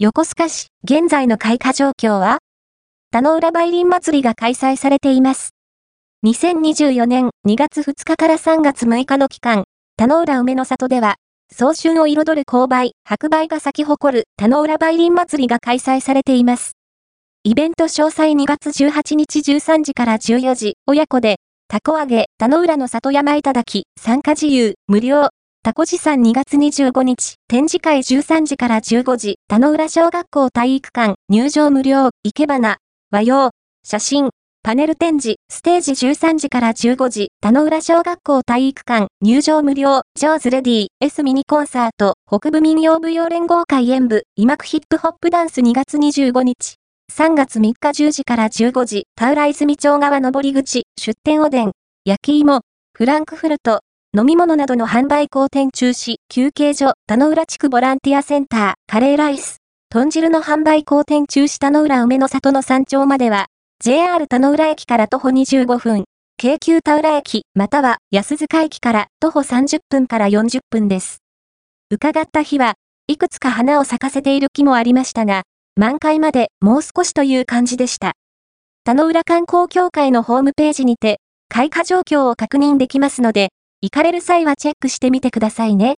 横須賀市、現在の開花状況は？田野浦梅林祭りが開催されています。2024年2月2日から3月6日の期間、田野浦梅の里では、早春を彩る勾配、白梅が咲き誇る田野浦梅林祭りが開催されています。イベント詳細2月18日13時から14時、親子で、タコ揚げ、田野浦の里山いただき、参加自由、無料、タコ持参2月25日、展示会13時から15時、田野浦小学校体育館、入場無料、生け花、和洋、写真、パネル展示、ステージ13時から15時、田野浦小学校体育館、入場無料、ジョーズレディー、S ミニコンサート、北部民謡舞踊連合会演舞、イマクヒップホップダンス2月25日、3月3日10時から15時、田浦泉町側上り口、出店おでん、焼き芋、フランクフルト、飲み物などの販売好店中止、休憩所、田野浦地区ボランティアセンター、カレーライス、豚汁の販売好店中止田野浦梅の里の山頂までは、JR 田野浦駅から徒歩25分、京急田浦駅、または安塚駅から徒歩30分から40分です。伺った日は、いくつか花を咲かせている木もありましたが、満開までもう少しという感じでした。田野浦観光協会のホームページにて、開花状況を確認できますので、行かれる際はチェックしてみてくださいね。